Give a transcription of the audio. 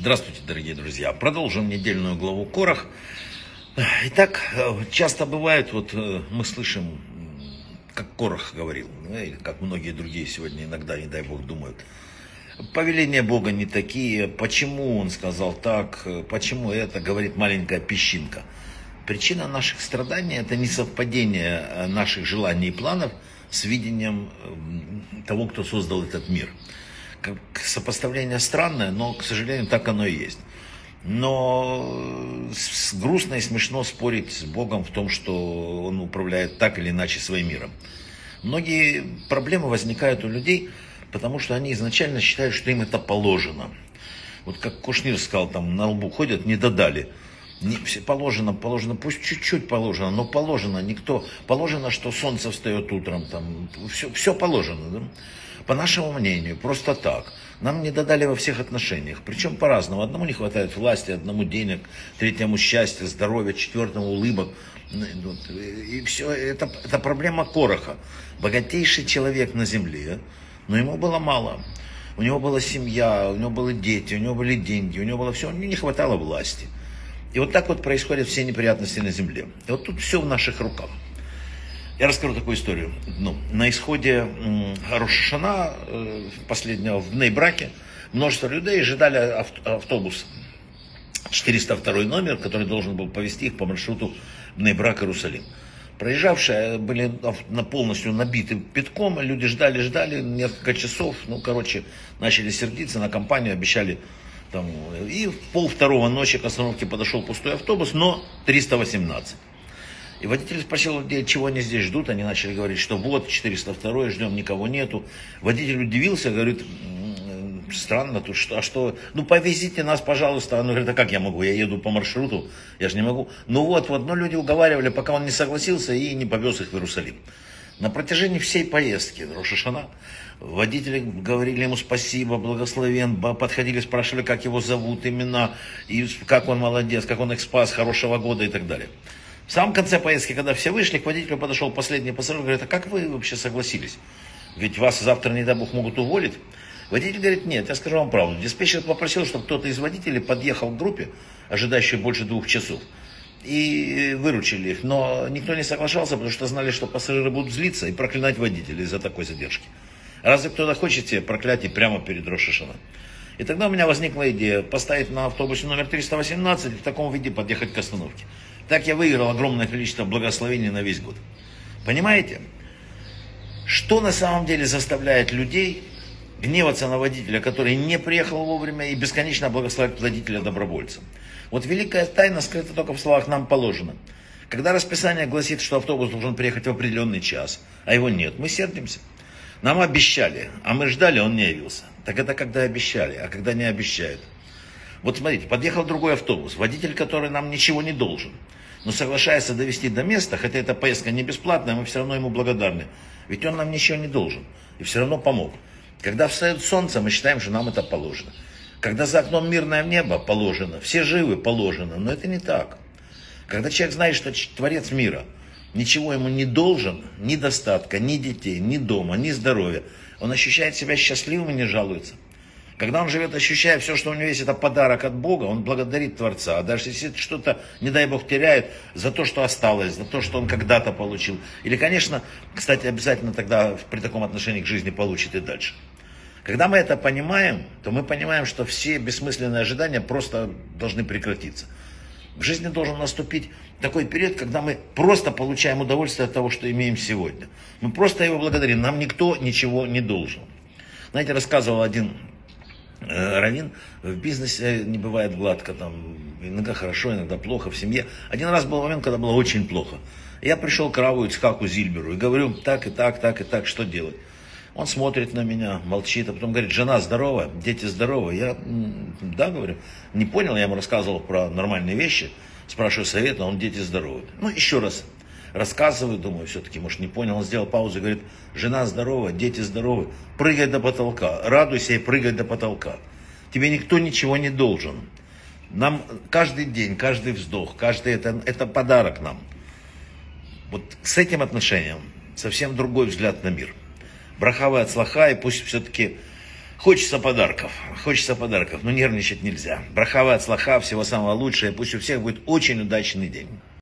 Здравствуйте, дорогие друзья. Продолжим недельную главу Корах. Итак, часто бывает, вот э, мы слышим, как Корах говорил, или как многие другие сегодня иногда, не дай Бог, думают, повеления Бога не такие, почему он сказал так, почему это, говорит маленькая песчинка. Причина наших страданий – это несовпадение э, наших желаний и планов с видением э, того, кто создал этот мир сопоставление странное, но, к сожалению, так оно и есть. Но грустно и смешно спорить с Богом в том, что Он управляет так или иначе своим миром. Многие проблемы возникают у людей, потому что они изначально считают, что им это положено. Вот как Кушнир сказал, там на лбу ходят, не додали. Не, все положено, положено, пусть чуть-чуть положено, но положено, никто, положено, что солнце встает утром, там, все, все положено, да? По нашему мнению, просто так. Нам не додали во всех отношениях, причем по-разному. Одному не хватает власти, одному денег, третьему счастья, здоровья, четвертому улыбок. И все, это, это проблема Короха. Богатейший человек на земле, но ему было мало. У него была семья, у него были дети, у него были деньги, у него было все, у него не хватало власти. И вот так вот происходят все неприятности на земле. И вот тут все в наших руках. Я расскажу такую историю. Ну, на исходе Рошашана, э, последнего в Нейбраке, множество людей ожидали автобус 402 номер, который должен был повезти их по маршруту Нейбрак Иерусалим. Проезжавшие были на полностью набиты питком, люди ждали, ждали несколько часов, ну, короче, начали сердиться на компанию, обещали там, и в пол второго ночи к остановке подошел пустой автобус, но 318. И водитель спросил чего они здесь ждут. Они начали говорить, что вот 402 ждем, никого нету. Водитель удивился, говорит, странно тут, что, а что, ну повезите нас, пожалуйста. Он говорит, а как я могу, я еду по маршруту, я же не могу. Ну вот, вот, но люди уговаривали, пока он не согласился и не повез их в Иерусалим. На протяжении всей поездки Рошашана водители говорили ему спасибо, благословен, подходили, спрашивали, как его зовут, имена, и как он молодец, как он их спас, хорошего года и так далее. В самом конце поездки, когда все вышли, к водителю подошел последний пассажир, говорит, а как вы вообще согласились? Ведь вас завтра, не дай бог, могут уволить. Водитель говорит, нет, я скажу вам правду. Диспетчер попросил, чтобы кто-то из водителей подъехал к группе, ожидающей больше двух часов, и выручили их. Но никто не соглашался, потому что знали, что пассажиры будут злиться и проклинать водителей из-за такой задержки. Разве кто-то хочет себе проклятие прямо перед Рошишином? И тогда у меня возникла идея поставить на автобусе номер 318 и в таком виде подъехать к остановке. Так я выиграл огромное количество благословений на весь год. Понимаете? Что на самом деле заставляет людей гневаться на водителя, который не приехал вовремя и бесконечно благословлять водителя добровольцем? Вот великая тайна скрыта только в словах «нам положено». Когда расписание гласит, что автобус должен приехать в определенный час, а его нет, мы сердимся. Нам обещали, а мы ждали, он не явился. Так это когда обещали, а когда не обещают. Вот смотрите, подъехал другой автобус, водитель, который нам ничего не должен но соглашается довести до места, хотя эта поездка не бесплатная, мы все равно ему благодарны. Ведь он нам ничего не должен. И все равно помог. Когда встает солнце, мы считаем, что нам это положено. Когда за окном мирное небо положено, все живы положено, но это не так. Когда человек знает, что Творец мира ничего ему не должен, ни достатка, ни детей, ни дома, ни здоровья, он ощущает себя счастливым и не жалуется. Когда он живет, ощущая все, что у него есть, это подарок от Бога, он благодарит Творца. А даже если что-то, не дай Бог, теряет за то, что осталось, за то, что он когда-то получил. Или, конечно, кстати, обязательно тогда при таком отношении к жизни получит и дальше. Когда мы это понимаем, то мы понимаем, что все бессмысленные ожидания просто должны прекратиться. В жизни должен наступить такой период, когда мы просто получаем удовольствие от того, что имеем сегодня. Мы просто его благодарим. Нам никто ничего не должен. Знаете, рассказывал один Равин в бизнесе не бывает гладко, там иногда хорошо, иногда плохо, в семье. Один раз был момент, когда было очень плохо. Я пришел к Раву Ицхаку Зильберу и говорю, так и так, так и так, что делать? Он смотрит на меня, молчит, а потом говорит, жена здорова, дети здоровы. Я, да, говорю, не понял, я ему рассказывал про нормальные вещи, спрашиваю совета, он дети здоровы. Ну, еще раз рассказываю, думаю, все-таки, может, не понял. Он сделал паузу и говорит, жена здорова, дети здоровы, прыгай до потолка, радуйся и прыгай до потолка. Тебе никто ничего не должен. Нам каждый день, каждый вздох, каждый это, это подарок нам. Вот с этим отношением совсем другой взгляд на мир. Брахава от слаха, и пусть все-таки Хочется подарков, хочется подарков, но нервничать нельзя. Брахава от слаха, всего самого лучшего, пусть у всех будет очень удачный день.